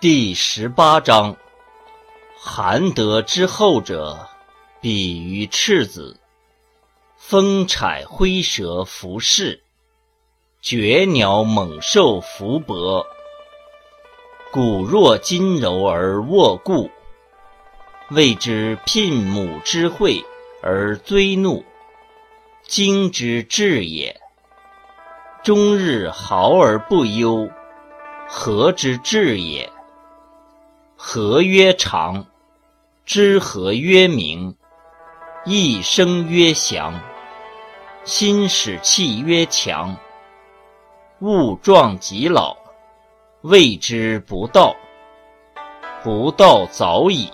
第十八章：含德之后者，比于赤子，风采灰蛇伏势，绝鸟猛兽伏搏。骨若金柔而握固，谓之牝母之会而追怒，精之至也。终日嚎而不忧，和之至也？和曰长，知和曰明，一生曰祥，心使气曰强。物壮极老，谓之不道。不道早已。